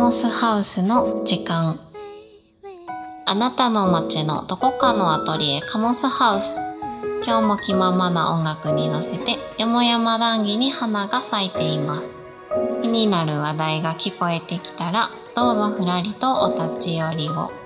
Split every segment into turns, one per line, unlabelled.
モスハウスの時間。あなたの街のどこかのアトリエカモスハウス。今日も気ままな音楽に乗せてよもやま談義に花が咲いています。気になる話題が聞こえてきたらどうぞふらりとお立ち寄りを。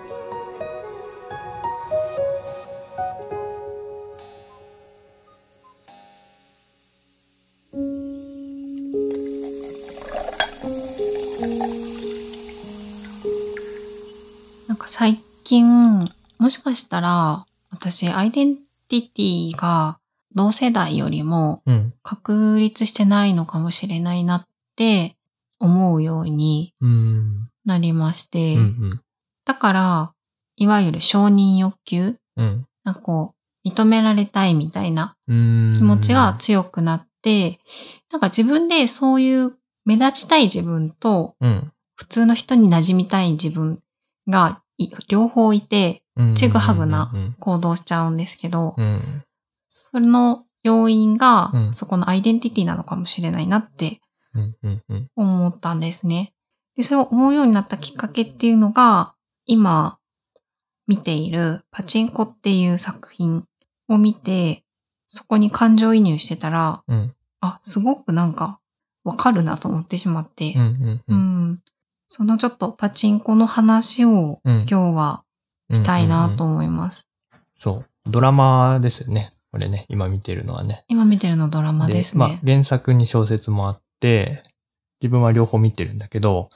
近、もしかしたら、私、アイデンティティが同世代よりも
うん。
確立してないのかもしれないなって思うように
うん。
なりまして、
うん。うん。
だから、いわゆる承認欲求
うん。
なんかこう、認められたいみたいな
うん。
気持ちが強くなって、なんか自分でそういう目立ちたい自分と
うん。
普通の人に馴染みたい自分がい両方いて
うん。
ちぐはぐな
うん。
行動しちゃうんですけど、
うん。
その要因が
うん
そこのアイデンティティなのかもしれないなって。思ったんですね。で、それを思うようになったきっかけっていうのが、今見ているパチンコっていう作品を見て、そこに感情移入してたら、
うん。
あ、すごくなんかわかるなと思ってしまって
う、ん。う。
うんん。そのちょっとパチンコの話を
うん。
今日はしたいなと思います。
そう。ドラマですよね。これね、今見てるのはね。
今見てるのドラマです
まあ
ね。
原作に小説もあって、自分は両方見てるんだけど、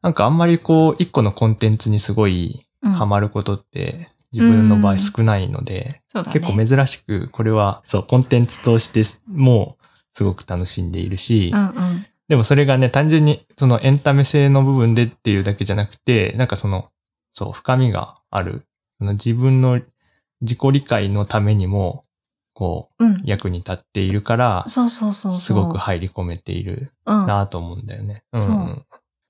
なんかあんまりこう、一個のコンテンツにすごい
うん
ハマることって、自分の場合少ないので、
そうだね。
結構珍しく、これは、そう、コンテンツとしてもすごく楽しんでいるし、
うんうん。
でもそれがね、単純にそのエンタメ性の部分でっていうだけじゃなくて、なんかその、そう、深みがある。その自分の自己理解のためにも、こう、
うん。
役に立っているから、
そうそうそう。
すごく入り込めている
うん。
なと思うんだよね。ん
そう
うん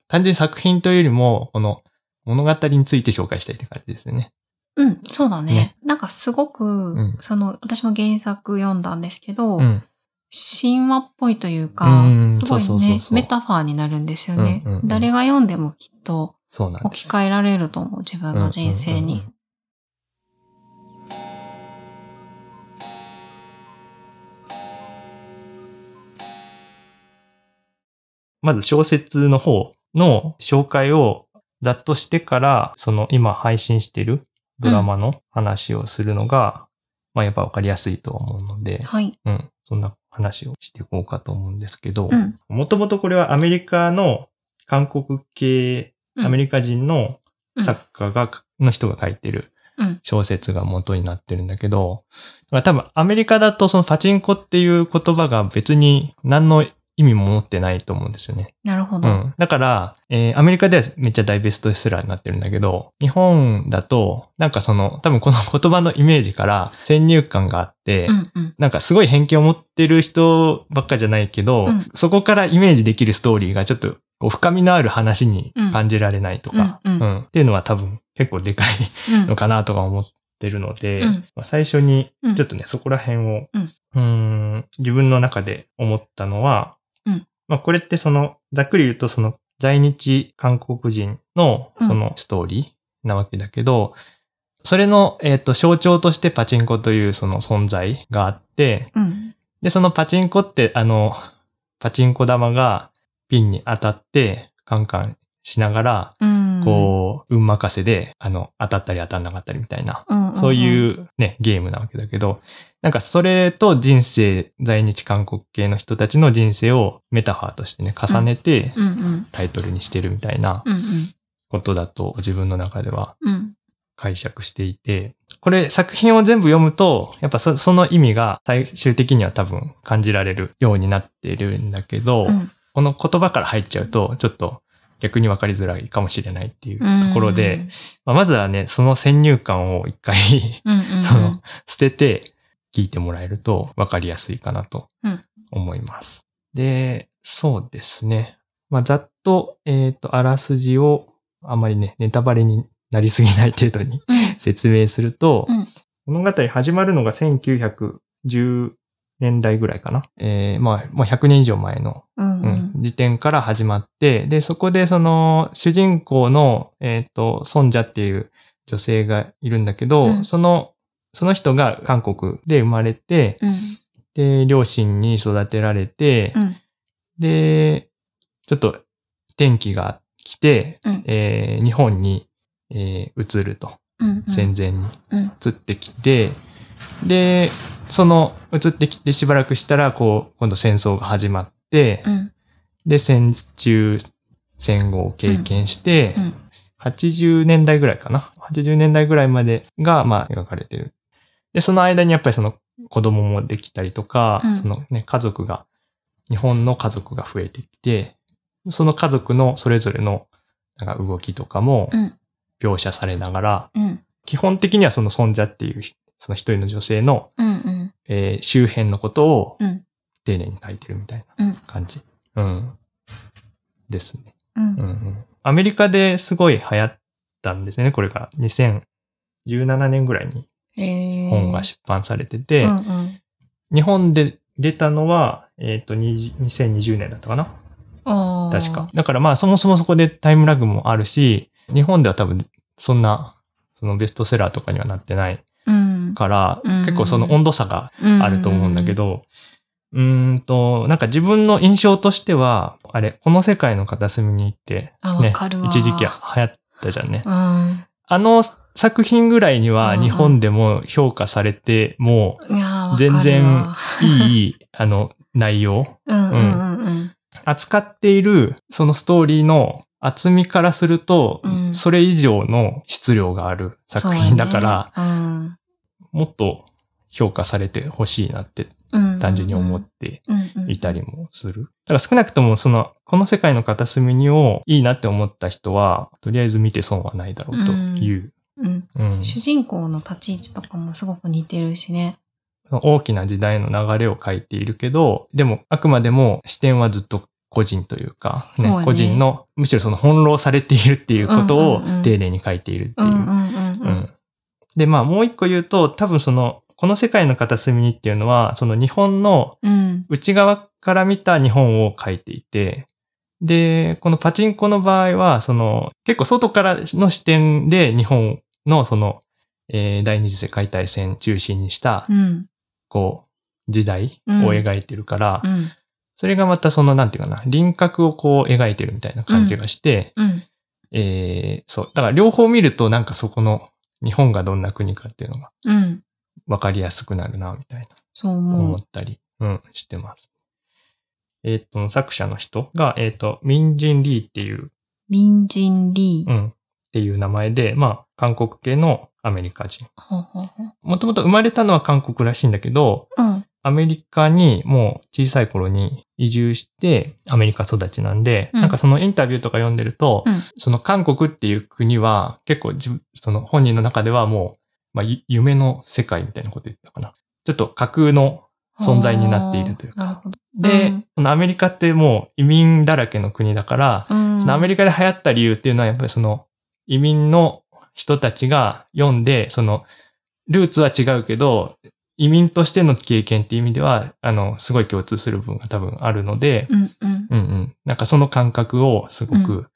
単純に作品というよりも、この物語について紹介したいって感じですよね。
うん、そうだね。
ね
なんかすごく、
ん
その、私も原作読んだんですけど、
うん。
神話っぽいというか、
うん
すごいねメタファーになるんですよね、
うんうんうん。
誰が読んでもきっと。置き換えられると思う、自分の人生に
うんうんうん。まず小説の方の紹介をざっとしてから、その今配信してるドラマの話をするのが、まあやっぱわかりやすいと思うので、
はい。
うん、そんな話をしていこうかと思うんですけど
う、ん。
もともとこれはアメリカの韓国系、
うん
アメリカ人の作家が、の人が書いてる
うん。
小説が元になってるんだけど、だから多分アメリカだとそのパチンコっていう言葉が別に何の意味も持ってないと思うんですよね。
なるほど。
うん。だから、えーアメリカではめっちゃ大ベストセラーになってるんだけど、日本だと、なんかその、多分この言葉のイメージから先入観があって、
うんうん。
なんかすごい偏見を持ってる人ばっかじゃないけど、
うん
そこからイメージできるストーリーがちょっとこう深みのある話に感じられないとか、
うんうん
っていうのは多分結構でかい
うん
のかなとか思ってるので、
うん
まあ最初に
うん
ちょっとね、そこら辺を、
うん
ん自分の中で思ったのは、
うん
まあこれってその、ざっくり言うとその在日韓国人のそのストーリーなわけだけど、それの、えっ、と、象徴としてパチンコというその存在があって、
うん。
で、そのパチンコって、あの、パチンコ玉がピンに当たって、カンカンしながら、
うん。
こう、運任せで、あの、当たったり当たんなかったりみたいな、
うん、うん。
そういうね、ゲームなわけだけど、なんかそれと人生、在日韓国系の人たちの人生をメタファーとしてね、重ねて
うんうん。
タイトルにしてるみたいな
うんうん。
ことだと自分の中では
うん。
解釈していて、これ作品を全部読むと、やっぱそその意味が最終的には多分感じられるようになっているんだけど、
うん。
この言葉から入っちゃうと、ちょっと逆に分かりづらいかもしれないっていうところで、まあまずはね、その先入観を一回
うんうんうん、
その捨てて聞いてもらえると分かりやすいかなと
うん
思います。で、そうですね。まあざっと、えっ、と、あらすじをあんまりね、ネタバレになりすぎない程度に
うん
説明すると、
うん
物語始まるのが1910年代ぐらいかな。えー、まあ、もう100年以上前の、
うん
うん、時点から始まって、で、そこでその、主人公の、えっ、と、ソンジャっていう女性がいるんだけど、
うん
その、その人が韓国で生まれて、
うん。
で、両親に育てられて、
うん。
で、ちょっと転機が来て、
うん
えー日本に、えー移ると。
うん。
戦前に
うん。
移ってきて、で、その移ってきてしばらくしたら、こう、今度戦争が始まって、
うん。
で、戦中戦後を経験して、
うん。
80年代ぐらいかな。80年代ぐらいまでが、まあ、描かれてる。で、その間にやっぱりその子供もできたりとか、
うん
そのね、家族が、日本の家族が増えてきて、その家族のそれぞれのなんか動きとかも
うん。
描写されながら、
うん。
基本的にはその尊者っていうひその一人の女性の、
うん。うん。
えー周辺のことを
うん。
丁寧に書いてるみたい
うん
な感じ。うん。ですね。
うん
うんうん。アメリカですごい流行ったんですね。これが2017年ぐらいに本が出版されてて、
うんうん。
日本で出たのは、えっ、と、20 2020年だったかな？確か。。だからまあそもそもそこでタイムラグもあるし、日本では多分そんな、そのベストセラーとかにはなってない
うん。
から、
うん
結構その温度差が
あ
あると思うんだけ。ど、うーんと、なんか自分の印象としては、あれ、この世界の片隅に行って、
あ
ね一時期流行ったじゃんね。
うん。
あの作品ぐらいには日本でも評価されて、も
いやーわかるわ。
全然ういい、あの、内容。扱っているそのストーリーの厚みからすると、
うん。
それ以上の質量がある作品だから、もっと評価されてほしいなって単純に思っていたりもする。だから少なくともその、この世界の片隅にをいいなって思った人は、とりあえず見て損はないだろうという。
うん。
うん。
主人公の立ち位置とかもすごく似てるしね。
大きな時代の流れを書いているけど、でもあくまでも視点はずっと個人というか、ね。
ね
個人の、むしろその翻弄されているっていうことを丁寧に書いているっていう。で、まあもう一個言うと、多分その、この世界の片隅にっていうのは、その日本の
うん。
内側から見た日本を書いていて、で、このパチンコの場合は、その、結構外からの視点で日本のその、えー第二次世界大戦中心にした
う、ん。
こう、時代を描いてるから、
うん。
それがまたその、なんていうかな、輪郭をこう描いてるみたいな感じがして、
うん。
えーそう。だから両方見るとなんかそこの日本がどんな国かっていうのが
うん。
わかりやすくなるな、みたいな
そう
思
思う。
ったり、うん、してます。えっ、と、作者の人が、えっ、と、ミンジン・リーっていう、
ミンジンリー。
うん、っていう名前で、まあ、韓国系のアメリカ人。
ほうほうほう
もともと生まれたのは韓国らしいんだけど、
うん。
アメリカにもう小さい頃に移住してアメリカ育ちなんで、
うん
なんかそのインタビューとか読んでると、
うん
その韓国っていう国は結構自分、その本人の中ではもう、まあ、ゆ夢の世界みたいなこと言ってたかな。ちょっと架空の存在になっているというか。で、
うん
そのアメリカってもう移民だらけの国だから、
うん。
そのアメリカで流行った理由っていうのはやっぱりその移民の人たちが読んで、そのルーツは違うけど、移民としての経験っていう意味では、あの、すごい共通する部分が多分あるので、
うんうん。
うんうん。なんかその感覚をすご
う
く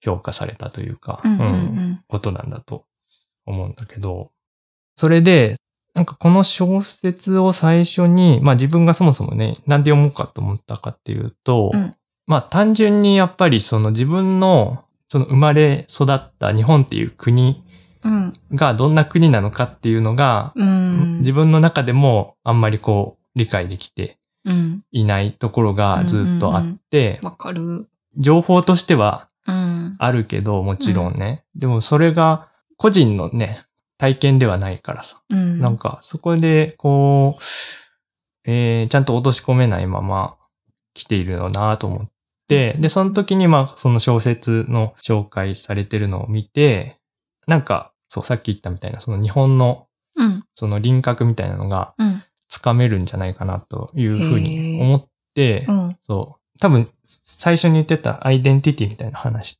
評価されたというか、
うん。
ことなんだと思うんだけど、それで、なんかこの小説を最初に、まあ自分がそもそもね、なんで読もうかと思ったかっていうと、
うん
まあ単純にやっぱりその自分のその生まれ育った日本っていう国
うん。
がどんな国なのかっていうのが、
うん。
自分の中でもあんまりこう理解できて
うん。
いないところがずっとあって、
わかる。
情報としては
うん。
あるけど、もちろんね。でもそれが個人のね、体験ではないからさ。
うん。
なんかそこでこう、えーちゃんと落とし込めないまま来ているのなと思って、で、その時にまあその小説の紹介されてるのを見て、なんか、そう、さっき言ったみたいな、その日本の
うん。
その輪郭みたいなのが
うん。
つかめるんじゃないかなというふうに思って
う、ん。
そう。多分、最初に言ってたアイデンティティみたいな話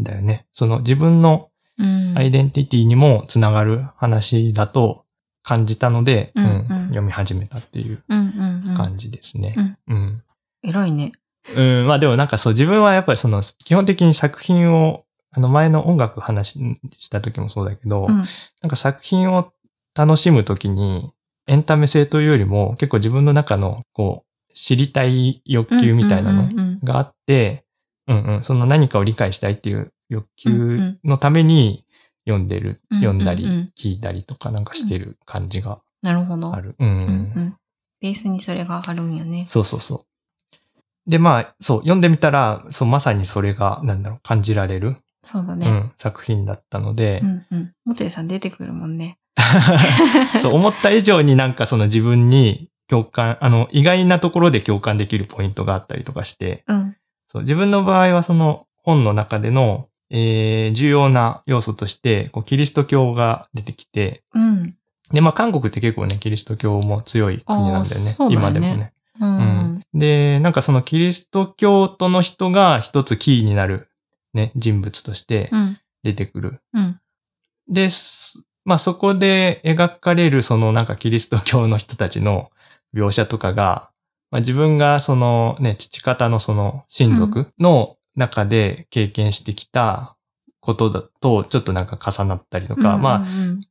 だよね。その自分の
うん。
アイデンティティにもつながる話だと感じたので、
うん。うん。
読み始めたっていう
うんうんうん。
感じですね。うん。
偉いね。
うん、まあでもなんかそう、自分はやっぱりその、基本的に作品を、あの前の音楽話した時もそうだけど、
うん。
なんか作品を楽しむときに、エンタメ性というよりも、結構自分の中の、こう、知りたい欲求みたいなの
うんうんうん
があって、うんうん、その何かを理解したいっていう欲求
ん
のために読んでる、
うんうんうん
読んだり、聞いたりとかなんかしてる感じが
なるほど。
ある。うん。
ベースにそれがあるんよね。
そうそうそう。で、まあ、そう、読んでみたら、そう、まさにそれが、なんだろう、感じられる、
そうだね。
うん、作品だったので、
うんうん。モテさん出てくるもんね。
そう、思った以上になんかその自分に共感、あの、意外なところで共感できるポイントがあったりとかして、
うん。
そう、自分の場合はその本の中での、えー、重要な要素として、こう、キリスト教が出てきて、
うん。
で、まあ、韓国って結構ね、キリスト教も強い国なんだよね。
ね
今でもね。
う。
うんん。で、なんかそのキリスト教徒の人が一つキーになる、ね、人物として
うん。
出てくる。
うん。
で、すまあそこで描かれるそのなんかキリスト教の人たちの描写とかが、まあ自分がそのね、父方のその親族の中で経験してきたことだとちょっとなんか重なったりとか、まあ
あ、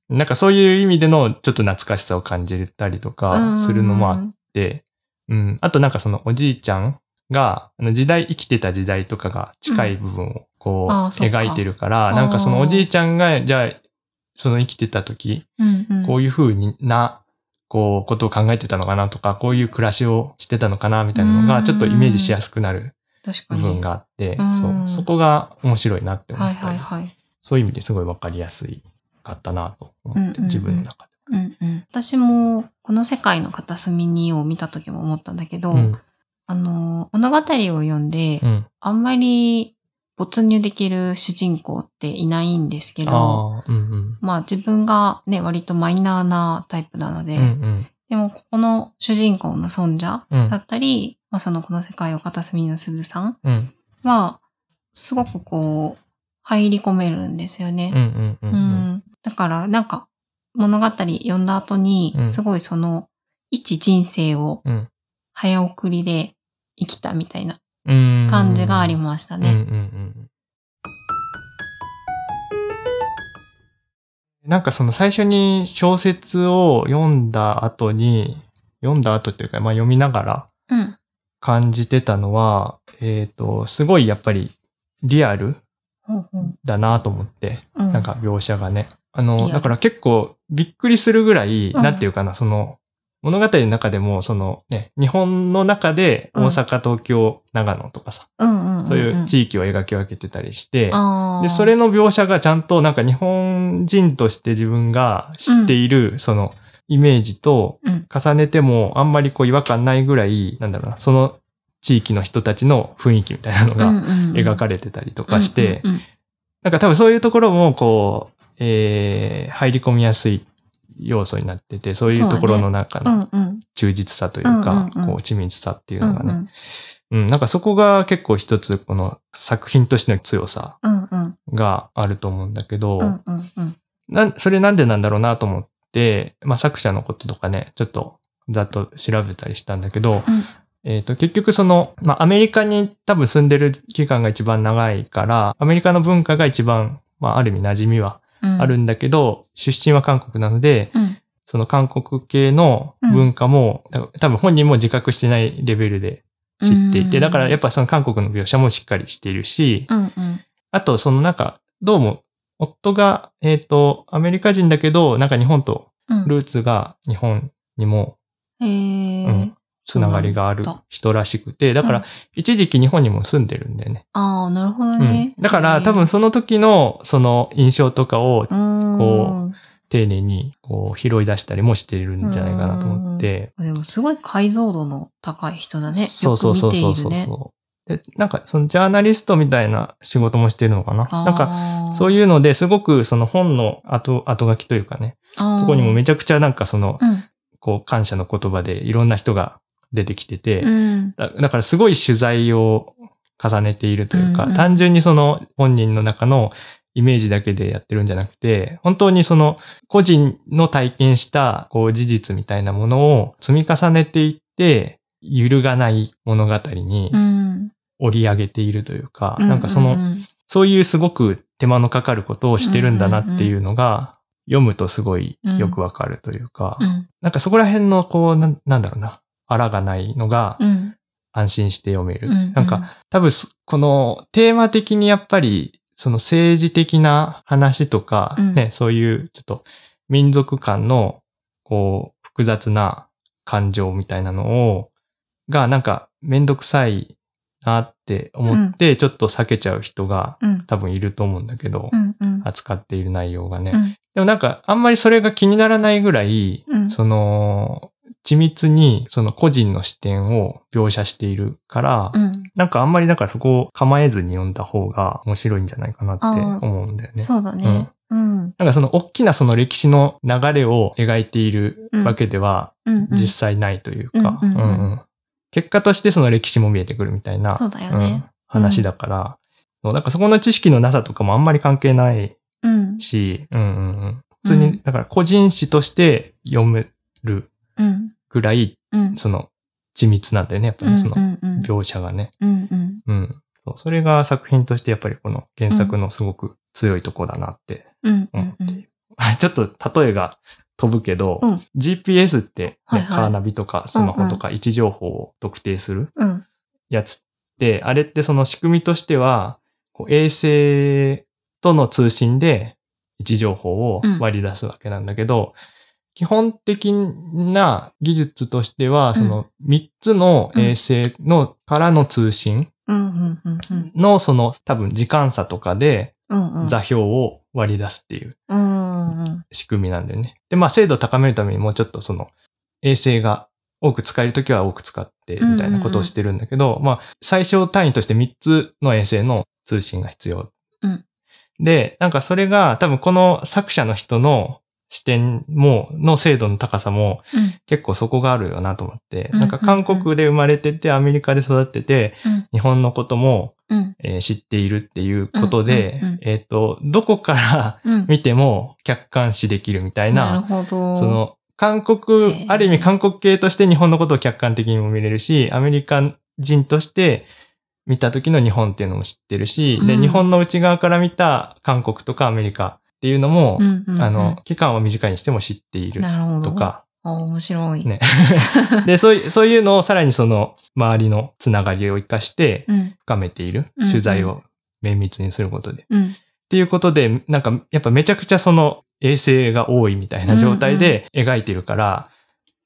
なんかそういう意味でのちょっと懐かしさを感じたりとかするのもあって、うん。あとなんかそのおじいちゃんが、あの時代、生きてた時代とかが近い部分をこう、描いてるから、なんかそのおじいちゃんが、じゃあ、その生きてた時、
うんうん。
こういう風にな、こう、ことを考えてたのかなとか、こういう暮らしをしてたのかなみたいなのが、
うん
ちょっとイメージしやすくなる。部分があって、
うん
そう、そこが面白いなって思
はい
ったり、
はいはい。
そういう意味ですごいわかりやすいかったなと思って、自分の中で。
うんうん。私も、この世界の片隅にを見た時も思ったんだけど、
うん。
あの、物語を読んで、
うん。
あんまり没入できる主人公っていないんですけど、
うんうん。
まあ自分がね、割とマイナーなタイプなので、
うんうん。
でもここの主人公の尊者
うん
だったり、まあそのこの世界を片隅の鈴さん
うん。
は、すごくこう、入り込めるんですよね。だから、なんか、物語読んだ後に
う、ん
すごいその、一人生を
うん
早送りで生きたみたいな
うん。
感じがありましたね。
なんかその最初に小説を読んだ後に、読んだ後っていうか、まあ読みながら
うん。
感じてたのは、えっ、と、すごいやっぱりリアル。だなと思って、
うん。
なんか描写がね。あの、
ル
だから結構びっくりするぐらい、
うん
なんていうかな、その、物語の中でも、そのね、日本の中で大阪、東京、長野とかさ、そういう地域を描き分けてたりして、で、それの描写がちゃんとなんか日本人として自分が知っている、そのイメージと
うん。
重ねてもあんまりこう違和感ないぐらい、なんだろうな、その地域の人たちの雰囲気みたいなのが描か
れ
れてたりとかして、なんか多分そういうところもこう、えー、入り込みやすい要素になってて、そういうところの中
う
の忠実さというか、
うんうんうん。
こう、緻密さっていう
うん
のがね、うん、なんかそこが結構一つこの作品としての強さがあると思うんだけど、それなんでなんだろうなと思って、まあ作者のこととかね、ちょっとざっと調べたりしたんだけど、
うん。
えっ、と、結局その、まあアメリカに多分住んでる期間が一番長いから、アメリカの文化が一番、まあある意味馴染みは
うん。
あるんだけど、出身は韓国なので、
うん。
その韓国系の文化も、た多分本人も自覚してないレベルで知っていて、
うん。
だからやっぱその韓国の描写もしっかりしているし、
うんうん。
あとそのなんか、どうも、夫が、えっ、と、アメリカ人だけど、なんか日本と
うん
ルーツが日本にも
へ
う
え
ん。つながりがある人らしくて、だから
うん
一時期日本にも住んでるんだよね。
ああ、なるほど
うん
ね。
だから多分その時のその印象とかを
うん、
こ丁寧にこう拾い出したりもしてるんじゃないかなと思って。
でもすごい解像度の高い人だね。
そうそうそうそうそう
ね。
で、なんかそのジャーナリストみたいな仕事もしてるのかな？なんか
か
そういうのですごくその本の後、後書きというかね、
う
そこにもめちゃくちゃなんかその、
うん。
こう感謝の言葉でいろんな人が出てきてて、
うん。
だだからすごい取材を重ねているというか、
うんうん
単純にその本人の中のイメージだけでやってるんじゃなくて、本当にその個人の体験したこう事実みたいなものを積み重ねていって、揺るがない物語に
うん。
織り上げているというか、
う
なんかその、
うん
そういうすごく手間のかかることをしてるんだなっていうのが、読むとすごいよくわかるというか、
うん。
なんかそこら辺のこう、なんなんだろうな、あらがないのが
うん。
安心して読める。
うん。
なんか、多分そ、このテーマ的にやっぱり、その政治的な話とか、
うん
ね、そういうちょっと民族間の、こう、複雑な感情みたいなのを、がなんかめんどくさいなって思って、ちょっと避けちゃう人が
うん。
多分いると思うんだけど、
うん。うん。
扱っている内容がね。
うん
でもなんか、あんまりそれが気にならないぐらい、
うん。
その、緻密にその個人の視点を描写しているから、
うん。
なんかあんまりだからそこを構えずに読んだ方が面白いんじゃないかなって思うんだよね。
そうだね。うん。
なんかその大きなその歴史の流れを描いているわけでは
うん。
実際ないというか、
うんうんうん
うん結果としてその歴史も見えてくるみたいな、
そうだよ
うん
ね。
話だから、そうなんかそこの知識のなさとかもあんまり関係ない
うん。
し、うんうんうん、普通に
うん、
だから個人誌として読める
うん。
ぐらい、
うん。
その緻密なんだよね、やっぱりその描写がね。
うんうん。
うん。そうそれが作品としてやっぱりこの原作のすごく強いとこだなって
うん
思っている。ちょっと例えが飛ぶけど、
うん
GPS って、ね
はいはい
カーナビとかスマホとか位置情報を特定する
うん。
やつって、あれってその仕組みとしては、衛星との通信で位置情報を割り出すわけなんだけど、基本的な技術としては、
うん
その3つの衛星のからの通信
うんうんうんうん。
のその多分時間差とかで
うんうん。
座標を割り出すっていう
うんうん
仕組みなんだよね。で、まあ精度を高めるためにもうちょっとその衛星が多く使えるときは多く使ってみたいなことをしてるんだけど、まあ最小単位として3つの衛星の通信が必要。
うん
で、なんかそれが多分この作者の人の視点も、の精度の高さも
うん。
結構そこがあるよなと思って、
うん。
なんか韓国で生まれててアメリカで育ってて、
うん。
日本のことも、
うん。
えー知っているっていうことで、
うん。うん。うん。
えっ、と、どこから
うん。
見ても客観視できるみたい
なる
な、
ほど。
そ、の、韓
へ
国、
ー。
ある意味韓国系として日本のことを客観的にも見れるし、アメリカ人として見た時の日本っていうのも知ってるし、で、
うん。
日本の内側から見た韓国とかアメリカっていうのも、
うんうんうん
あの、期間は短いにしても知っている
なるほど。
と。か、
あ、面白い。
ね。で、そういう、そういうのをさらにその周りのつながりを生かして
うん。
深めている。
うんうん
取材を綿密にすることで。っ
うん。
ていうことで、なんかやっぱめちゃくちゃその衛星が多いみたいな状態で描いてるから、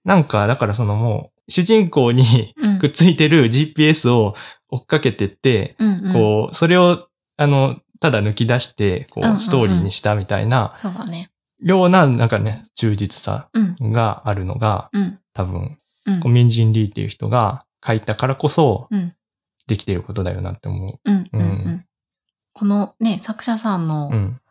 なんかだからそのもう主人公に
うん。
くっついてる GPS を追っかけてって、
うんうん。
こう、それをあの、ただ抜き出して、こう、
うんうんうん
ストーリーにしたみたいな、
そうだね。
ような、なんかね、充実さ
うん。
があるのが、
うん。
多分、
うん。
こうミンジン・リーっていう人が書いたからこそ
うん、
できてることだよなって思
うん。うん。う
うん
ん。このね、作者さんの
う。う、ん。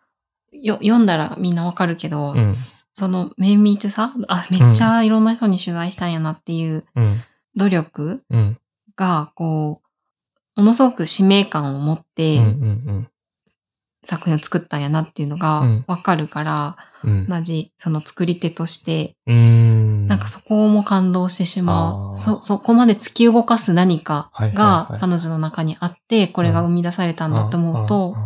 よ、読んだらみんなわかるけど、
うん
その綿密さあ、めっちゃいろんな人に取材したんやなっていう
うん。
努力
うん。
が、こう、ものすごく使命感を持っ
うん。う
て
ん。
作品を作ったんやなっていうの
う
が
ん
わかるから、
うん。
同じその作り手として、
うん。
なんかそこも感動してしまう。そ、そこまで突き動かす何かが
はい
彼女の中にあって、これが生み出されたんだと思うと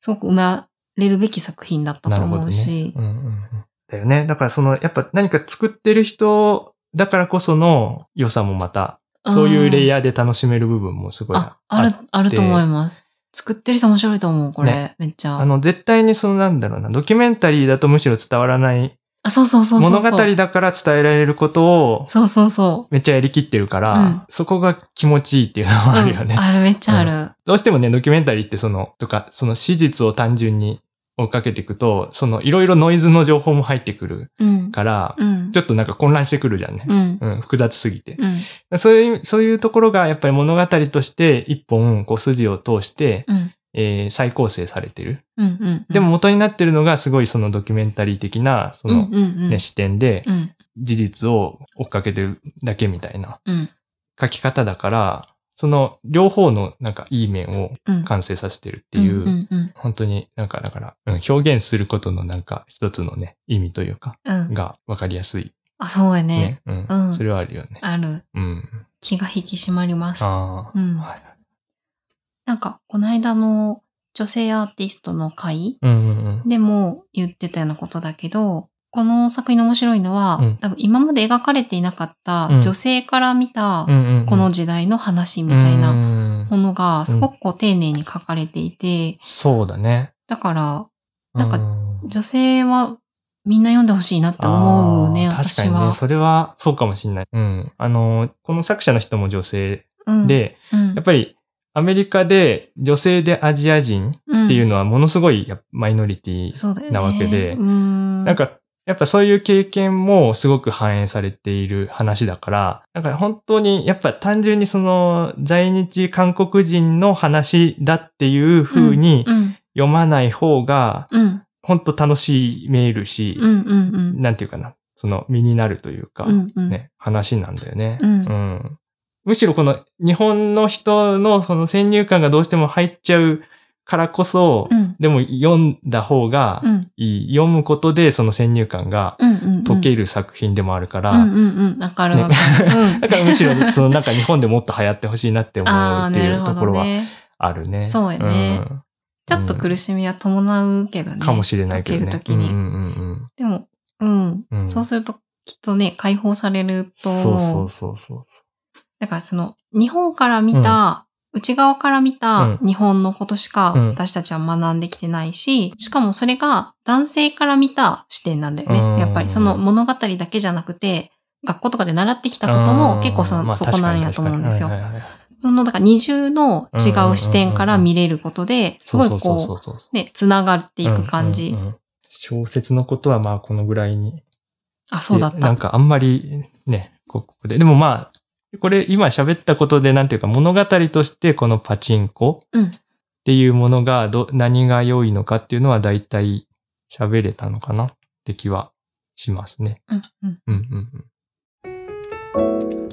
すごく生まれるべき作品だったと思うし、
ねうんうんうんだよね。だからその、やっぱ何か作ってる人だからこその良さもまた、そういうレイ
ヤ
ヤーで楽しめる部分もすごい
あ、ある、あると思います。作ってる人面白いと思う、これ。
ね
めっちゃ。
あの、絶対にそのなんだろうな、ドキュメンタリーだとむしろ伝わらない
あ、そうそうそうそうそう。
物語だから伝えられることを
そうそうそ
めっちゃやりきってるから、
うん
そこが気持ちいいっていうの
う。
もあるよね。
うんある、めっちゃある。
どうしてもね、ドキュメンタリーってその、とか、その史実を単純に追っかけていくと、そのいろいろノイズの情報も入ってくる
うん。
から、
うん。
ちょっとなんか混乱してくるじゃんね。
うん。
うん、複雑すぎて。
うん。
そういう、そういうところがやっぱり物語として一本こう筋を通して、
うん。
えー再構成されてる。
うん。うん。
でも、元になってるのがすごいそのドキュメンタリー的な、そ
うん、
の
うん、うん。
ね、視点で
うん。
事実を追っかけてるだけみたいな
うん。
書き方だから、その両方のなんかいい面を
うん。
完成させてるっていう、本当になんかだから、うん表現することのなんか一つのね、意味というか。がわかりやすい
あ、そうや
ね。
ね。
うん、
うん
それはあるよね。
ある。
うん。
気が引き締まります。
ああ、
うん
はい。
なんか、この間の女性アーティストの会。でも言ってたようなことだけど、この作品の面白いのは、
うん。
多分今まで描かれていなかった
うん。
女性から見たこの時代の話みたいな
な
ものがすごく丁寧に書かれていて、
そうだね。
だからなんか
うん
女性はみんな読んでほしいなって思うね、私は。
かにね、それはそうかもしれない。うん。あの、この作者の人も女性
うん、
で、
うん。
やっぱりアメリカで女性でアジア人っていうのはものすごいマイノリティなわけで
うん。
なんか、やっぱそういう経験もすごく反映されている話だから、なんか本当にやっぱ単純にその在日韓国人の話だっていう風に
うん
読まない方が
うん。
本当楽しめるし、なんていうかな、その身になるというか、ね、話なんだよね。
うん。
ん。むしろこの日本の人のその先入観がどうしても入っちゃうからこそ、
うん
でも読んだ方が
うん
いい。読むことでその先入観が
うんうんうん
解ける作品でもあるから、
うんうんうんわかるわかる、うん
だからむしろそのなんか日本でもっと流行ってほしいなって思
ああ、
うっていうところは
どね。
あるね。
そうやね
ん
ちょっと苦しみは伴うけどね。
かもしれないけどね。
解けるときに。
うんうんうん
でも、うん、
うん
そうするときっとね、解放されると、
そうそうそうそう。
だからその、日本から見た、内側から見た
う
日本のことしか
うん
私たちは学んできてないし、しかもそれが男性から見た視点なんだよ
うん
ね。やっぱりその物語だけじゃなくて、学校とかで習ってきたことも結構その、
まあ
そこなんやと思うんですよ。その、だから二重の違う視点から見れることで、すごいこう、ね、繋がっていく感じ
うん。うんうん小説のことはまあこのぐらいに。
あ、そうだった。
なんかあんまりね、ここで。でもまあ、これ今喋ったことでなんていうか物語としてこのパチンコ
うん
っていうものがど、何が良いのかっていうのは大体喋れたのかなって気はしますね。
うんうん
うんうんうん。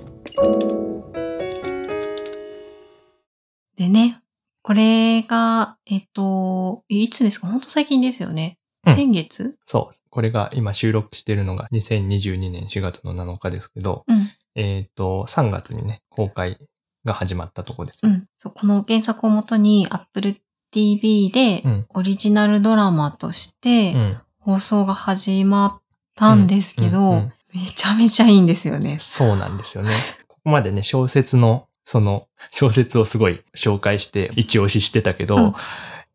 でね、これが、えっと、いつですか？本当最近ですよね。
うん
先月？
そう。これが今収録してるのが2022年4月の7日ですけど、
うん。
えっ、と、3月にね、公開が始まったとこです。
うん。そうこの原作をもとに Apple TV で
うん
オリジナルドラマとして
うん。
放送が始まったんですけど、
うんうんうん
めちゃめちゃいいんですよね。
そうなんですよね。ここまでね、小説の、その、小説をすごい紹介して、一押ししてたけど、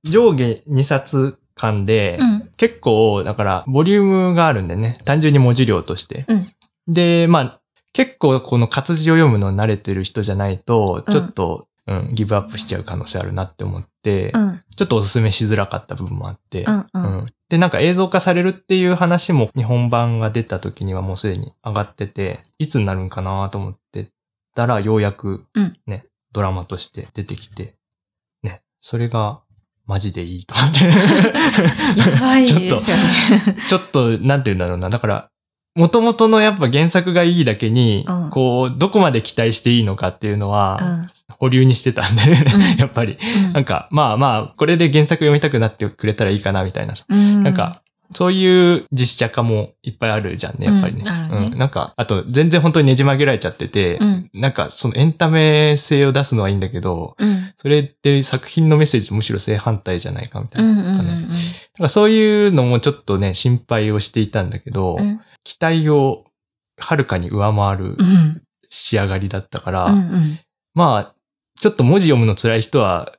上下2冊間で、
うん。
結構、だから、ボリュームがあるんでね、単純に文字量として。
うん
で、まあ、結構この活字を読むの慣れてる人じゃないと、ちょっと、うん、ギブアップしちゃう可能性あるなって思って、
うん。
ちょっとおすすめしづらかった部分もあって、
うん。う。
うんんで、なんか映像化されるっていう話も日本版が出た時にはもうすでに上がってて、いつになるんかなと思ってたら、ようやく
うん
ね、ドラマとして出てきて、ね、それがマジでいいと思って。
やばい
ちょっと
ですよね。
ちょっと、なんて言うんだろうな。だから、元々のやっぱ原作がいいだけに、
うん
こう、どこまで期待していいのかっていうのは、
うん
保留にしてたんで、
うん
やっぱり。
うん
なんか、まあまあ、これで原作読みたくなってくれたらいいかな、みたいなさ。
うん
なんか、そういう実写化もいっぱいあるじゃんね、やっぱりね。
うんね
うんなんか、あと、全然本当にねじ曲げられちゃってて、
うん
なんか、そのエンタメ性を出すのはいいんだけど、
うん。
それって作品のメッセージとむしろ正反対じゃないか、みたいな。そういうのもちょっとね、心配をしていたんだけど、
うん。
期待をはるかに上回る
うん。
仕上がりだったから、
うんうん。
まあ、ちょっと文字読むの辛い人は、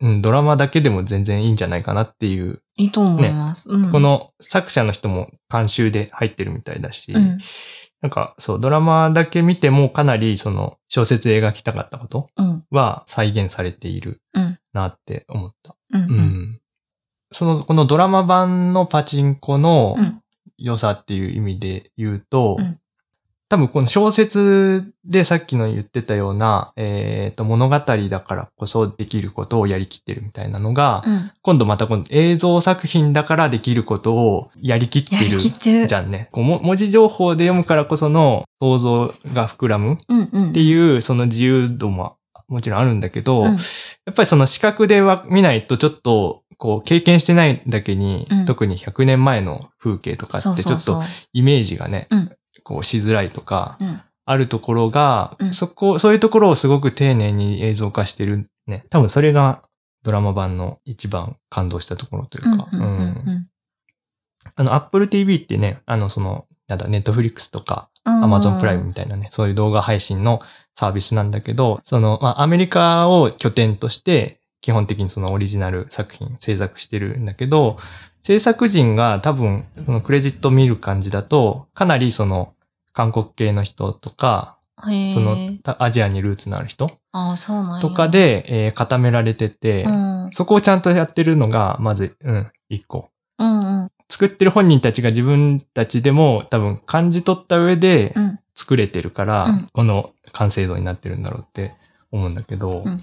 うん、ドラマだけでも全然いいんじゃないかなっていう、
いいと思います。うん
こ、の作者の人も監修で入ってるみたいだし、
うん。
なんかそう、ドラマだけ見てもかなりその小説で描きたかったこと
うん。
は再現されている
うん。
なって思った。
うん。
う
うん。
ん。その、このドラマ版のパチンコの
うん
良さっていう意味で言うと、
うん
多分この小説でさっきの言ってたような、えっ、と、物語だからこそできることをやりきってるみたいなのが、
うん。
今度またこの映像作品だからできることをやりきってる。じゃんね。こうも文字情報で読むからこその想像が膨らむ
うんうん。
っていうその自由度ももちろんあるんだけど、
うん
やっぱりその視覚では見ないとちょっと、こう経験してないだけに、
うん
特に100年前の風景とかってちょっと。イメージがね、
うん
こうしづらいとか、
うん。
あるところが、
うん
そこ、そういうところをすごく丁寧に映像化してるね。多分それがドラマ版の一番感動したところというか、
うんうんうん
うんあの、Apple TV ってね、あの、その、なんだ、Netflix とか、
うん。
Amazon プライムみたいなね、そういう動画配信のサービスなんだけど、その、まあ、アメリカを拠点として、基本的にそのオリジナル作品制作してるんだけど、制作人が多分、そのクレジット見る感じだと、かなりその、韓国系の人とか。その、たアジアにルーツのある人とか、で、えー固められてて、
うん。
そこをちゃんとやってるのが、まず、うん、一個。
うんうん。
作ってる本人たちが自分たちでも多分感じ取った上で
うん。
作れてるから、
うん
この完成度になってるんだろうって思うんだけど、
うんうん。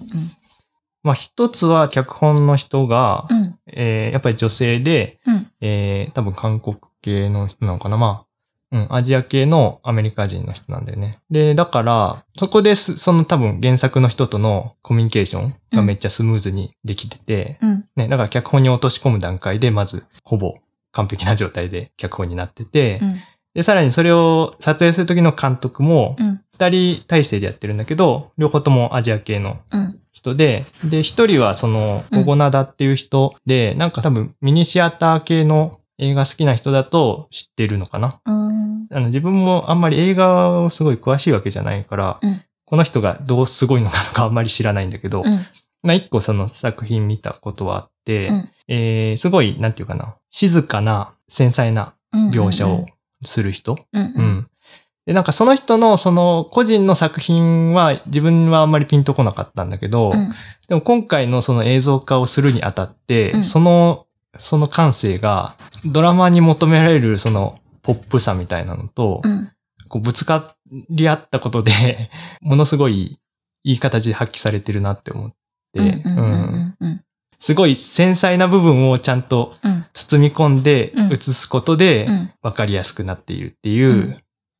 まあ一つは脚本の人が、
うん。
えーやっぱり女性で、
うん
えー多分韓国系の人なのかなまあ、うん、アジア系のアメリカ人の人なんだよね。で、だから、そこです、その多分原作の人とのコミュニケーションがめっちゃスムーズにできてて、
うん。
ね、だから脚本に落とし込む段階で、まず、ほぼ完璧な状態で脚本になってて、
うん。
で、さらにそれを撮影する時の監督も、
うん。
二人体制でやってるんだけど、両方ともアジア系の
うん。
人で、で、一人はその、
うん
ゴゴナダっていう人で、なんか多分ミニシアター系の映画好きな人だと知ってるのかな？
うん。
あの自分もあんまり映画をすごい詳しいわけじゃないから、
うん
この人がどうすごいのかとかあんまり知らないんだけど、
うん。
まあ一個その作品見たことはあって、
うん
えーすごい、なんていうかな、静かな、繊細な
うん。
描写をする人？
うん。
う
うん。
ん。で、なんかその人のその個人の作品は自分はあんまりピンとこなかったんだけど、
うん。
でも今回のその映像化をするにあたって、
うん
その、その感性がドラマに求められるそのポップさみたいなのと、
うん。
こうぶつかり合ったことで、ものすごいいい形で発揮されてるなって思って。すごい繊細な部分をちゃんと
うん。
包み込んで
うん
映すことで
うん。
分かりやすくなっているっていううん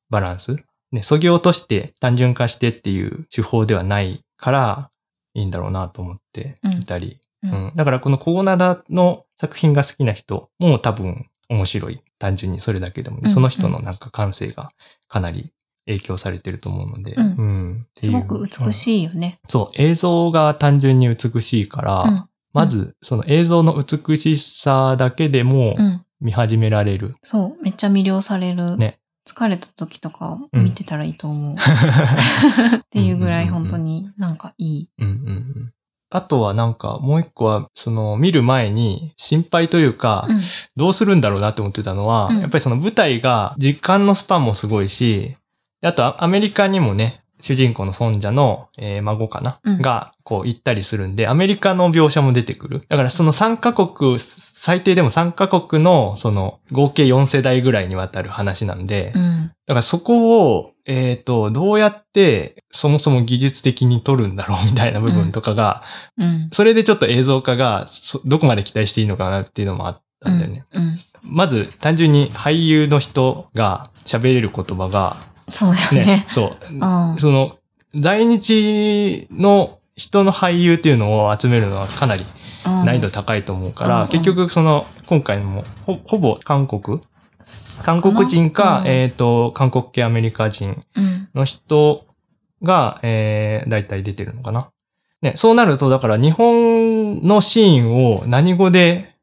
バランス。ね、そぎ落として単純化してっていう手法ではないからいいんだろうなと思っていたり。
う
うんんだからこのコゴナダの作品が好きな人も多分面白い。単純にそれだけでもね、
うん
その人のなんか感性がかなり影響されてると思うので。
うん
うん
すごく美
うん
しいよね。
そう、映像が単純に美しいから、
うん。
まずその映像の美しさだけでも
うん。
見始められる。
そう。めっちゃ魅了される。
ね。
疲れた時とか見てたらいいと思う。っていうぐらい本当になんかいい。
うんうんうんあとはなんかもう一個は、その見る前に心配というか、
うん。
どうするんだろうなって思ってたのは、
うん
やっぱりその舞台が時間のスパンもすごいし、であとアメリカにもね、主人公のソンジャの、えー孫かな、
うん
がこう行ったりするんで、アメリカの描写も出てくる。だからその3カ国、最低でも3カ国のその合計4世代ぐらいにわたる話なんで、
うん。
だからそこを、えっ、と、どうやってそもそも技術的に撮るんだろうみたいな部分とかが、
うん。
それでちょっと映像化がそどこまで期待していいのかなっていうのもあったんだよね。
うん。
まず単純に俳優の人が喋れる言葉が、
そうだよ
ね、
ね。
そう、
うん。
その、在日の人の俳優っていうのを集めるのはかなり難易度高いと思うから、
うん
結局その、今回もほほぼ韓国？韓国人か、
うん
えっ、と、韓国系アメリカ人
うん。
の人が、えー、大体出てるのかな？ね、そうなると、だから日本のシーンを何語で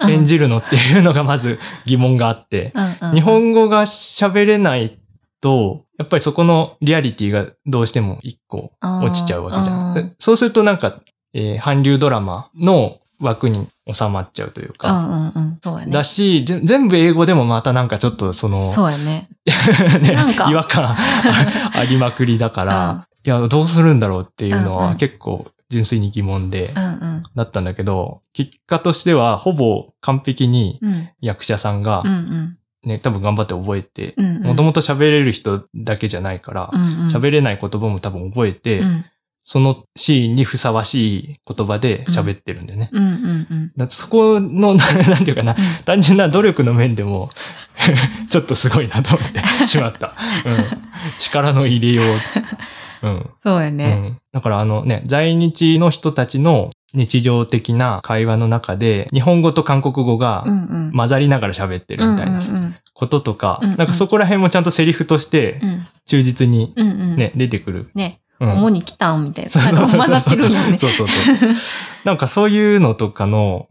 演じるのっていうのがまず疑問があって、
うんうん。
日本語が喋れないと、やっぱりそこのリアリティがどうしても一個落ちちゃうわけじゃん。そうするとなんか、えー韓流ドラマの枠に収まっちゃうという
う
か、
んうんうん。そうやね。
だし、ぜ全部英語でもまたなんかちょっとその、
そうやね。
ね
なんか
違和感 ありまくりだから、いや、どうするんだろうっていうの
うんうん
は結構純粋に疑問で
うんうん。
だったんだけど、結果としてはほぼ完璧に
うん。
役者さんが
うんうん。
ね、多分頑張って覚えて。もともと喋れる人だけじゃないから
う、んうん、
喋れない言葉も多分覚えて、
うん
そのシーンにふさわしい言葉で喋ってるんでね。
うんうんうん。
だそこの、ななんていうかな、
うん
単純な努力の面でも、ちょっとすごいなと思ってしまった。うん。力の入れよう。うん。う
そうやね。
ん。だからあのね、在日の人たちの日常的な会話の中で、日本語と韓国語が。混ざりながら喋ってるみたいなこととか、なんかそこら辺もちゃんとセリフとして
うん。
忠実に。ね、出てくる。
ね。
うん
主に来たんみたいな。
そうそうそうそう。そうそうそう。なんかそういうのとかの、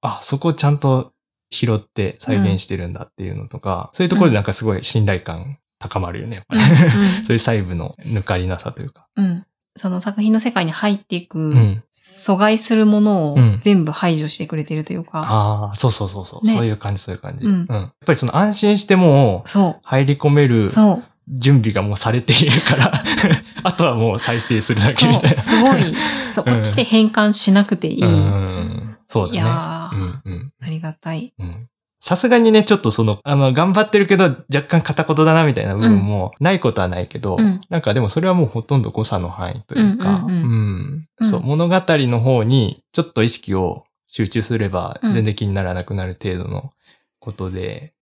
あ、そこちゃんと拾って再現してるんだっていうのとか、そういうところでなんかすごい信頼感高まるよね、やっぱ
うん
り。
うん
そういう細部の抜かりなさというか。
うん。その作品の世界に入っていく、
うん。
阻害するものを
うん
全部排除してくれてるというか、
ああ、そうそうそうそう、
ね
そういう感じ、そういう感じ。
うん
やっぱりその安心してもう
そ
入り込め
う、
る
そう、
準備がもうされているから、あとはもう再生するだけみたいな。、
すごい、そう、こっちで変換しなくていい。
うん。そう
い
だね。
やー、
うんうん。
ありがたい。
うんさすがにね、ちょっとその、あの、頑張ってるけど、若干片言だな、みたいな部分も、ないことはないけど、
うん。
なんかでもそれはもうほとんど誤差の範囲というか、
うんうん。
うん。
うん。
そう、物語の方に、ちょっと意識を集中すれば、
うん。
全然気にならなくなる程度のことで、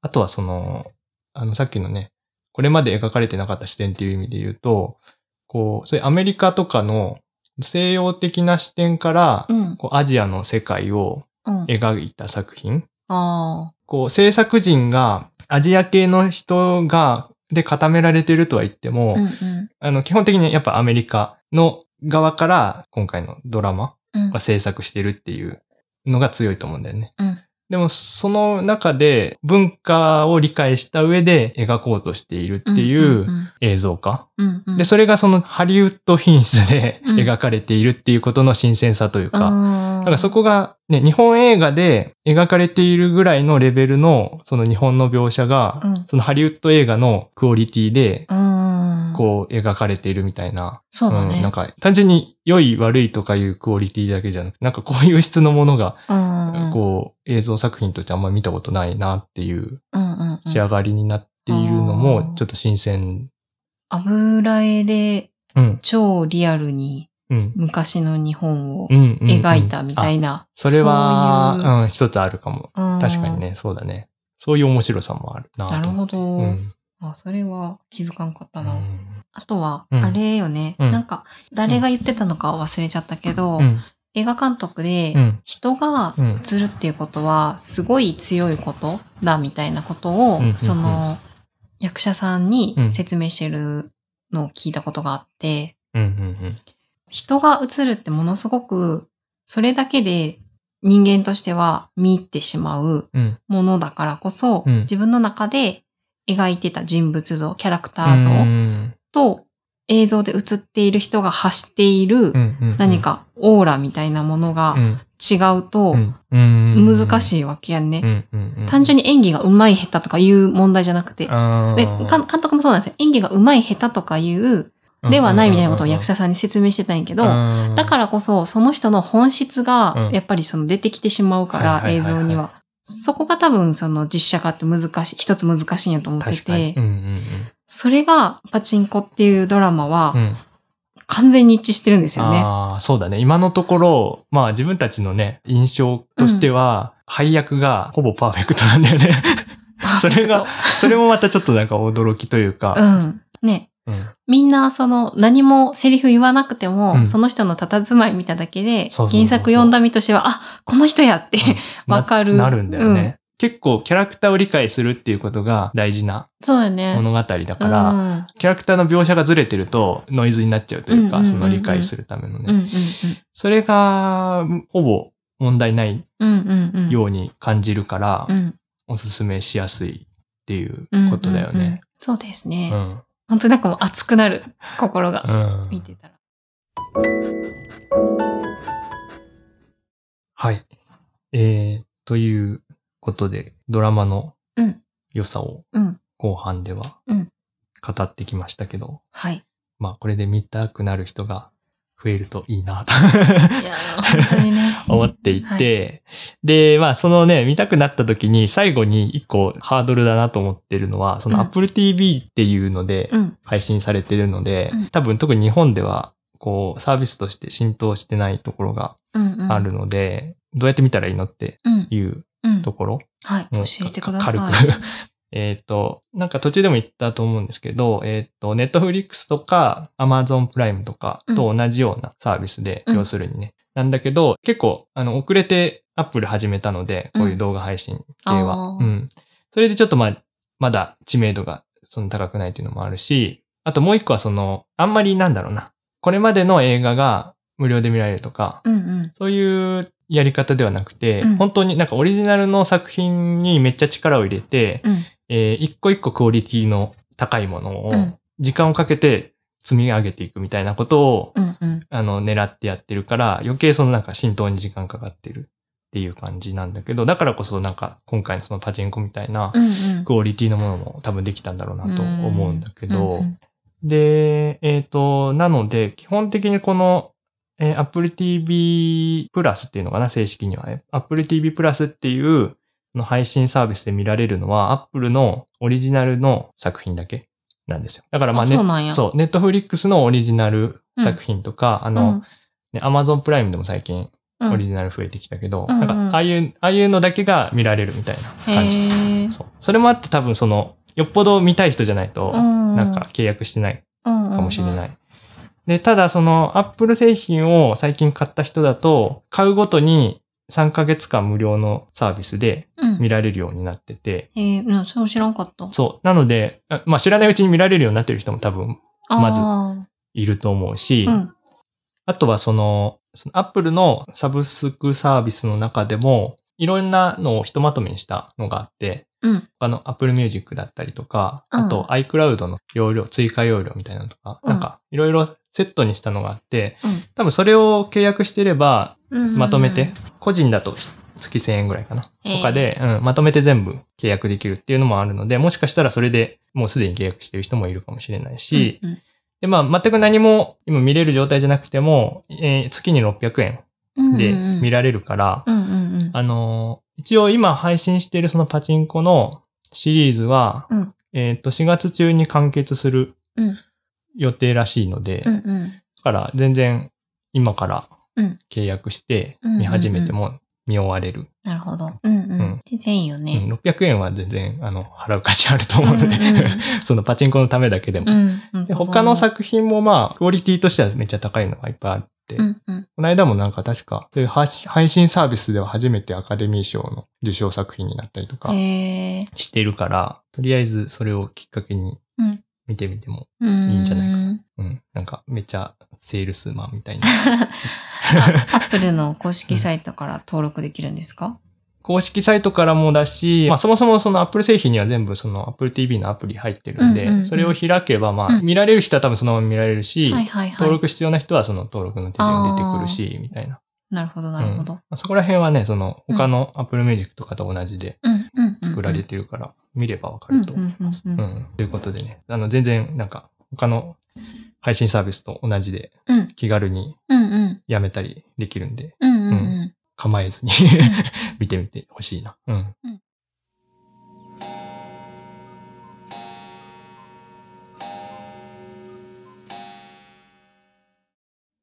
あとはその、あの、さっきのね、これまで描かれてなかった視点っていう意味で言うと、こう、そういうアメリカとかの西洋的な視点から、
うん。
こうアジアの世界を
うん。
描いた作品
あ
こう、制作人がアジア系の人が、で固められてるとは言っても、
あ。うんうん。
あの、基本的にやっぱアメリカの側から今回のドラマ
うん
は制作してるっていうのが強いと思うんだよね。
うん
でも、その中で文化を理解した上で描こうとしているっていう映像化。
うんうん。
で、それがそのハリウッド品質で
うん
描かれているっていうことの新鮮さというか、
か
だからそこがね、日本映画で描かれているぐらいのレベルの、その日本の描写が、
うん
そのハリウッド映画のクオリティで、
うん。
こう描かれているみたいな。
そうだね。
んなんか単純に良い悪いとかいうクオリティだけじゃなくて、なんかこういう質のものが、
うん。
こう映像作品としてあんま見たことないなっていう。仕上がりになっているの
うん
も、ちょっと新鮮。
油絵で
うん。
超リアルに
うん。
昔の日本を描いたみたいな。
それは、
そういう
うん、一つあるかも。
うん
確かにね、そうだね。そういう面白さもあるなと
なるほど。
うん。
あ、それは気づかんかったな。
うん。
あとは、
うん。
あれよね、
うん。
なんか、誰が言ってたのか忘れちゃったけど、
うん。
映画監督で、
うん。
人が映るっていうことは、すごい強いことだみたいなことを、その、役者さんに
うん。
説明してるのを聞いたことがあって。人が映るってものすごく、それだけで人間としては見入ってしまう
うん。
ものだからこそ、
うん。
自分の中で描いてた人物像、キャラクタ
う
ー像
ん。
と映像で映っている人が発している
うん
何、かオーラみたいなものが
うん。
違うと難しいわけやんね。単純に演技が上手い下手とかいう問題じゃなくて、で、か監督もそうなんですよ。演技が上手い下手とかいうではないみたいなことを役者さんに説明してたんやけど、だかららこそその人の本質
うん
がやっぱりその出てきてしまうから、映像には。そこが多分その実写化って難しい、一つ難しいんやと思って
確かに。
て
う、ん。
それがパチンコっていうドラマは
うん。うん。
完全に一致してるんですよね。
ああ、そうだね。今のところ、まあ自分たちのね、印象としては、配役がほぼパーフェクトなんだよね。それが、それもまたちょっとなんか驚きという
う
か、
ん。ね。
うん。
みんなその何もセリフ言わなくても、
うん
その人の佇まい見ただけで、
そうそうそうそう
原作読んだ身としては、あ、この人やって、
な
わかる
なるんだよね。結構キャラクターを理解するっていうことが大事な。物語だから、
うん
キャラクターの描写がずれてるとノイズになっちゃうというか、
うんうんうんうん
その理解するためのね。
うんうん
それが、ほぼ問題ない
うん。うんうんうん。
ように感じるから、
うん
おすすめしやすいっていう
うん
ことだよ
うんうん
ね。
そうです
う
ね。
ん。
本当になんかもう熱くなる、心が。
うん。
見てたら。
はい。えー、ということで、ドラマの
うん
良さを
うん。
後半では
うん
語ってきましたけど、
はい。
まあこれで見たくなる人が増えるといいなと
いやー、本当にね。
思っていて、で、まあそのね、見たくなった時に最後に一個ハードルだなと思ってるのは、その
うん
Apple TV っていうので
うん。
配信されてるので、
うん
多分特に日本ではこうサービスとして浸透してないところが
うんうん。
あるので、どうやって見たらいいのって
うん。
いう
うん
と。ころ
はい。
も
教えてください。
軽くえっ、と、なんか途中でも言ったと思うんですけど、えっ、と、ネットフリックスとか、アマゾンプライムとかと同じようなサービスで、
うん
要するにね。なんだけど、結構、あの、遅れてアップル始めたので、こういう動画配信系は。
あー
うん。それでちょっとまあ、まだ知名度がその高くないっていうのもあるし、あともう一個はその、あんまりなんだろうな。これまでの映画が無料で見られるとか、
うんうん。
そういうやり方ではなくて、
うん
本当になんかオリジナルの作品にめっちゃ力を入れて、
うん。
えー一個一個クオリティの高いものを
うん、
時間をかけて積み上げていくみたいなことを、
うんうん。
あの、狙ってやってるから、余計そのなんか浸透に時間かかってるっていう感じなんだけど、だからこそなんか今回のそのパチンコみたいな。クオリティのものも多分できたんだろうなと思うんだけど、
うんうん
で、えっ、と、なので、基本的にこの、えー Apple TV プラスっていうのかな、正式にはね。Apple TV プラスっていうの配信サービスで見られるのは、Apple のオリジナルの作品だけなんですよ。だからまあね、
あそうなんや
そう、Netflix のオリジナル作品とか、あの、
うん
ね、Amazon プライムでも最近
うん
オリジナル増えてきたけど、
うん
なんか、ああいう、ああいうのだけが見られるみたいな感じ。そう。それもあって多分その、よっぽど見たい人じゃないと、
うん
なんか契約してない
か
かもしれない。で、ただその Apple 製品を最近買った人だと、買うごとに3ヶ月間無料のサービスで
うん。
見られるようになってて、
えー、うん、それも知らんかった。
そう。なので、あまあ知らないうちに見られるようになってる人も多分まず
あ
いると思うし、
ーうん。
あとはその、その Apple のサブスクサービスの中でも、いろんなのをひとまとめにしたのがあって、
うん。
他の Apple Music だったりとか、
うん
あと iCloud の容量、追加容量みたいなのとか、
うん
なんかいろいろセットにしたのがあって、
うん
多分それを契約してれば、
うん。
まとめて、個人だと月1000円ぐらいかな。とかで、うん、まとめて全部契約できるっていうのもあるので、もしかしたらそれでもうすでに契約してる人もいるかもしれないし、
うん
で、まあ、全く何も今見れる状態じゃなくても、えー月に600円
うん、
で見
ら
られるから、
うんうんうん。
あのー一応今配信しているそのパチンコのシリーズは、
うん
えっ、と、4月中に完結する
うん
予定らしいので、
うんうん。
だから全然今から
うん
契約して見始めても見終われる。
なるほど。うんうん。
うん
全然いいよ
うん
ね。
600円は全然、あの、払う価値あると思うので、
うんうん
そのパチンコのためだけでも。
うん。うん
で他の、作品もまあ、クオリティとしてはめっちゃ高いのがいっぱいあって、
うんうん。
この間もなんか確か、そういう配配信サービスでは初めてアカデミー賞の受賞作品になったりとか。してるから、とりあえずそれをきっかけに
うん
見てみても、
い
いいんじゃないか
な。
うん、なんかめっちゃセールスマンみたいな。
あアップルの公式サイトから登録できるんですか？
公式サイトからもだし、まあそもそもその Apple 製品には全部その Apple TV のアプリ入ってるんで、
うんうんうん
それを開けばまあ、
うん
見られる人は多分そのまま見られるし。登録必要な人はその登録の手順出てくるし、みたいな。
なるほどなるほ
うん
ど。
まあそこら辺はね、その他の Apple Music とかと同じで
うんうんうん。
作られてるから、見ればわかると思います。
うんうんうん
うん。ということでね、あの、全然なんか他の配信サービスと同じで
うん
気軽に
うんうん。
やめたりできるんで、
うんうんうん。
構えずに 見てみてほしいな。うん。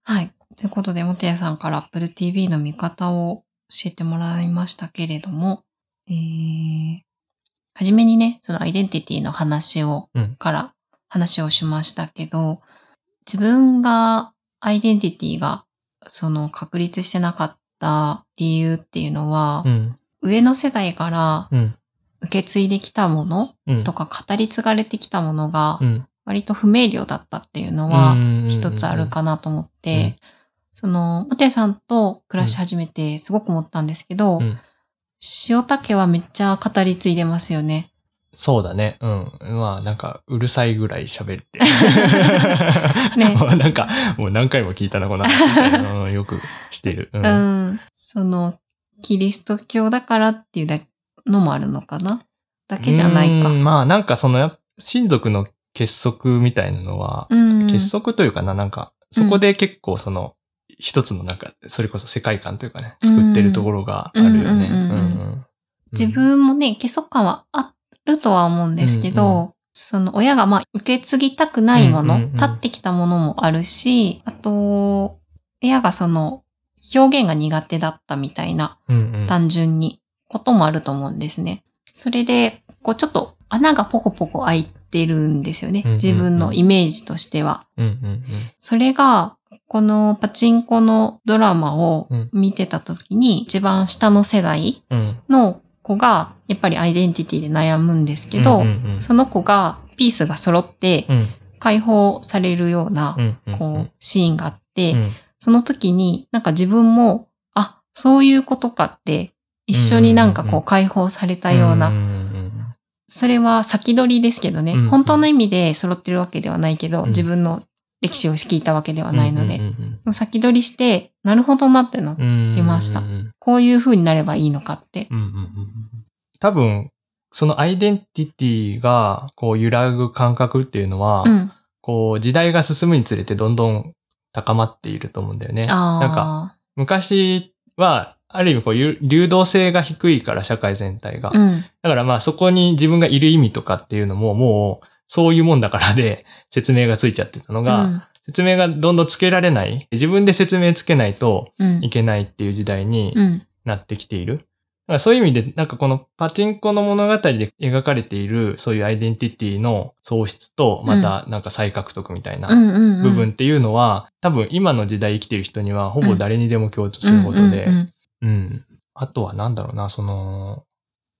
はい。ということで、もてやさんから Apple TV の見方を教えてもらいましたけれども、えー、はじめにね、そのアイデンティティの話を、
うん
から話をしましたけど、自分がアイデンティティがその確立してなかった理由っていうのは、
うん。
上の世代から
うん。
受け継いできたもの
うん。
とか語り継がれてきたものが
うん。
割と不明瞭だったっていうのは
うん
一つあるかなと思っ
うん
て、その、モテさんと暮らし始めてすごく思ったんですけど、
うん
塩竹はめっちゃ語り継いでますよね。
そうだね。うん。まあ、なんか、うるさいぐらい喋って。
ね
もうなんか、もう何回も聞いたな、この話 よくしてる。う。
うんん。その、キリスト教だからっていうだのもあるのかな？だけじゃないか。
うんまあ、なんかその、親族の結束みたいなのは、
うん。
結束というかな、なんか、そこで結構その、一つのなんか、それこそ世界観というかね、作ってるところがあるよね。
自分もね、結束感はあるとは思うんですけど、
うんう
その親がまあ受け継ぎたくないもの、立ってきたものもあるし、あと、親がその表現が苦手だったみたいな
うんうん
単純にこともあると思うんですね。それで、こうちょっと穴がポコポコ開いてるんですよね。自分のイメージとしては。それが、このパチンコのドラマを
うん。
見てた時に、一番下の世代。の子が、やっぱりアイデンティティで悩むんですけど、その子がピースが揃って
うん。
解放されるようなこう、シーンがあって、
うん。
その時になんか自分も、あ、そういうことかって、一緒になんかこう解放されたような、それは先取りですけどね、本当の意味で揃ってるわけではないけど、
うん。
自分の歴史を聞いたわけではないので、先取りして、なるほどなってな、りましたこういう風になればいいのかって。
うんうんうん多分、そのアイデンティティが、こう、揺らぐ感覚っていうのは、
うん。
こう、時代が進むにつれてどんどん高まっていると思うんだよね。なんか、昔は、ある意味こう、流流動性が低いから、社会全体が。
うん。
だからまあ、そこに自分がいる意味とかっていうのも、もう、そういうもんだからで、説明がついちゃってたのが、
うん
説明がどんどんつけられない。自分で説明つけないと
うん
いけないっていう時代に
うん。
なってきている。だからそういう意味で、なんかこのパチンコの物語で描かれている、そういうアイデンティティの喪失と、またなんか再獲得みたいな。部分っていうのは、多分今の時代生きてる人にはほぼ誰にでも共通することで、
うん。
あとはなんだろうな、その、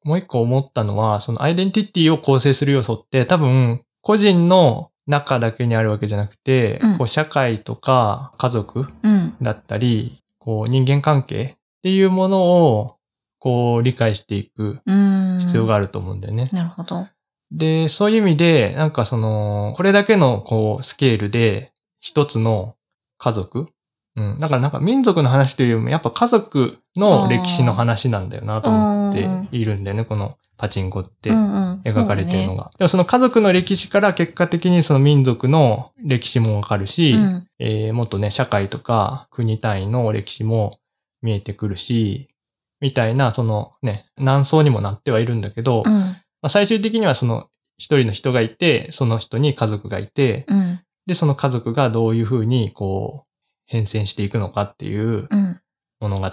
もう一個思ったのは、そのアイデンティティを構成する要素って多分個人の中だけにあるわけじゃなくて、
うん
こう社会とか家族
うん。
だったり、こう人間関係っていうものをこう理解していく
うん。
必要があると思うんだよね。
なるほど。
で、そういう意味で、なんかその、これだけのこうスケールで一つの家族うん。だからなんか民族の話というよりも、やっぱ家族の歴史の話なんだよなと思っているんだよね、このパチンコって
うんうん。
描かれてるのが。でもその家族の歴史から結果的にその民族の歴史もわかるし、
うん。
えーもっとね、社会とか国単位の歴史も見えてくるし、みたいな、そのね、難層にもなってはいるんだけど、ま
うん。
あ、最終的にはその一人の人がいて、その人に家族がいて、
うん。
で、その家族がどういうふうにこう、変遷していくのかっていう
うん
物語。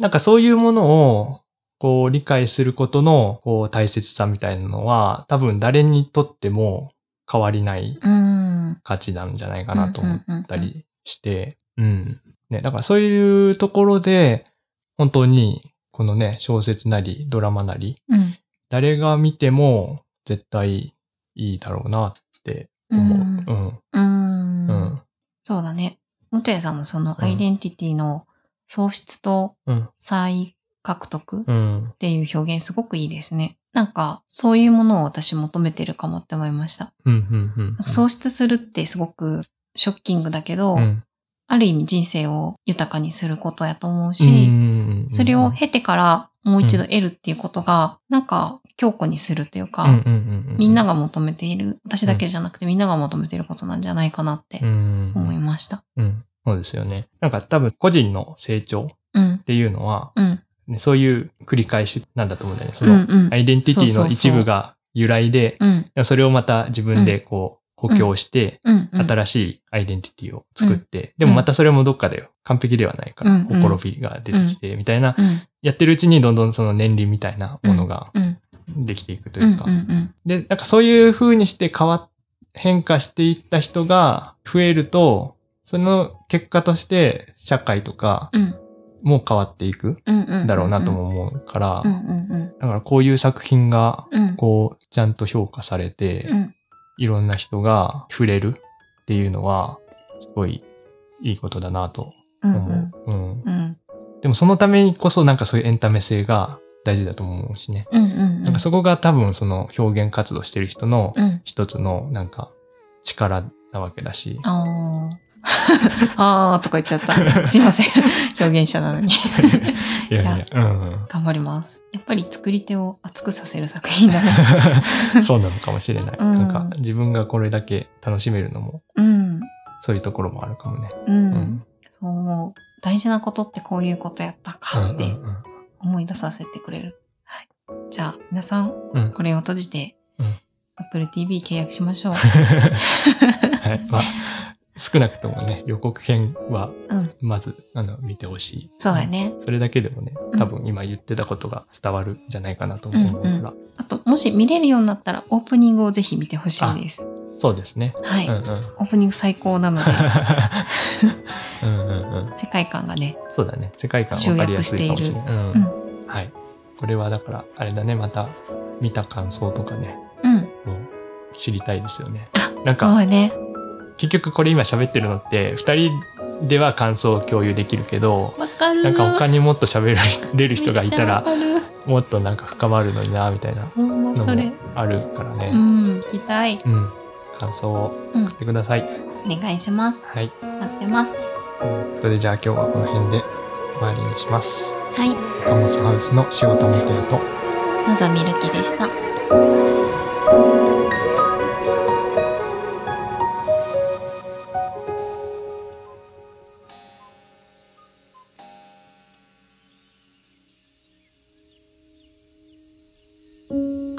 なんかそういうものを、こう理解することの、こう大切さみたいなのは、多分誰にとっても変わりない
うん
価値なんじゃないかなと思ったりして、うん。ね、だからそういうところで、本当に、このね、小説なり、ドラマなり、
うん
誰が見ても絶対いいだろうなって思う。
うん
うん。
うん
うん。
そうだね。元谷さんのそのアイデンティティの喪失と
うん。
再獲得っ
うん。
ていう表現すごくいいですね。なんか、そういうものを私求めてるかもって思いました。喪失するってすごくショッキングだけど、
うん。
ある意味人生を豊かにすることやと思うし、
うん。
それを経てからもう一度得るっていうことが、なんか強固にするというか、みんなが求めている、私だけじゃなくてみんなが求めていることなんじゃないかなって
うん。
思いました。
うん。そうですよね。なんか多分個人の成長
うん。
っ、ていうのは、
うん、
ね、そういう繰り返しなんだと思うんだよね。そ
うん、
の
うん。
ア。イデンティティの一部が由来で、
うん、
それをまた自分でこう補強して。新しいアイデンティティを作って、でもまたそれもどっかで完璧ではないから、ほころびが出てきて、みたいな、
うん、
やってるうちにどんどんその年輪みたいなものが
うん、
できていくと
うん、
いうか。で、なんかそういう風にして変わっ、変化していった人が増えると、その結果として社会とか
うん、
も変わっていく。だろうなとも思うから、だからこういう作品がこうちゃんと評価されて、
うん。
いろんな人が触れるっていうのは、すごいいいことだなと
うん、
思う。うん。
うん。
でもそのためにこそなんかそういうエンタメ性が大事だと思うしね。
うん、うん。
なんかそこが多分その表現活動してる人の
うん。
一つのなんか力なわけだし。
ああ。あーとか言っちゃった。すいません。表現者なのに。
いやいや
いや、
うん。
頑張ります。やっぱり作り手を熱くさせる作品だね。
そうなのかもしれない。
うん
なんか自分がこれだけ楽しめるのも
うん。
そういうところもあるかもね。
う。
うんん。
そう思う。大事なことってこういうことやった
うん
かって思い出させてくれる。はい。じゃあ、皆さん、
うん
これを閉じて、
うん
Apple TV 契約しましょう。
はい。まあ、少なくともね、予告編は
うん、
まず、あの、見てほしい。
そうやね。
それだけでもね、多分今言ってたことが伝わるんじゃないかなと思うから。
うんあと、もし見れるようになったら、オープニングをぜひ見てほしいです。
そうですね。
はい、
うんうん。
オープニング最高なので、
うんうんうん。
世界観がね、
そうだね。世界観わかりやすいかもしれない。うん
うん
はい。これはだから、あれだね、また見た感想とかね、
うん。
もう知りたいですよね。
あ、
なんか
そうやね。
結局これ今喋ってるのって、二人では感想を共有できるけど。なんか他にもっと喋れる人がいたら、もっとなんか深まるのにな、みたいなの
それ
も。あるからね。
うん、聞きたい。
うん。感想を
うん
送ってください。
お願いします。
はい。
待ってます。
ということで、じゃあ今日はこの辺で終わりにします。
はい。
カモスハウスの塩田元也と、
のざみるきでした。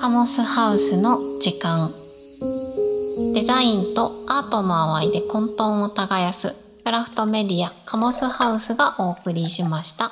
カモスハウスの時間デザインとアートの淡いで混沌を耕すクラフトメディアカモスハウスがお送りしました。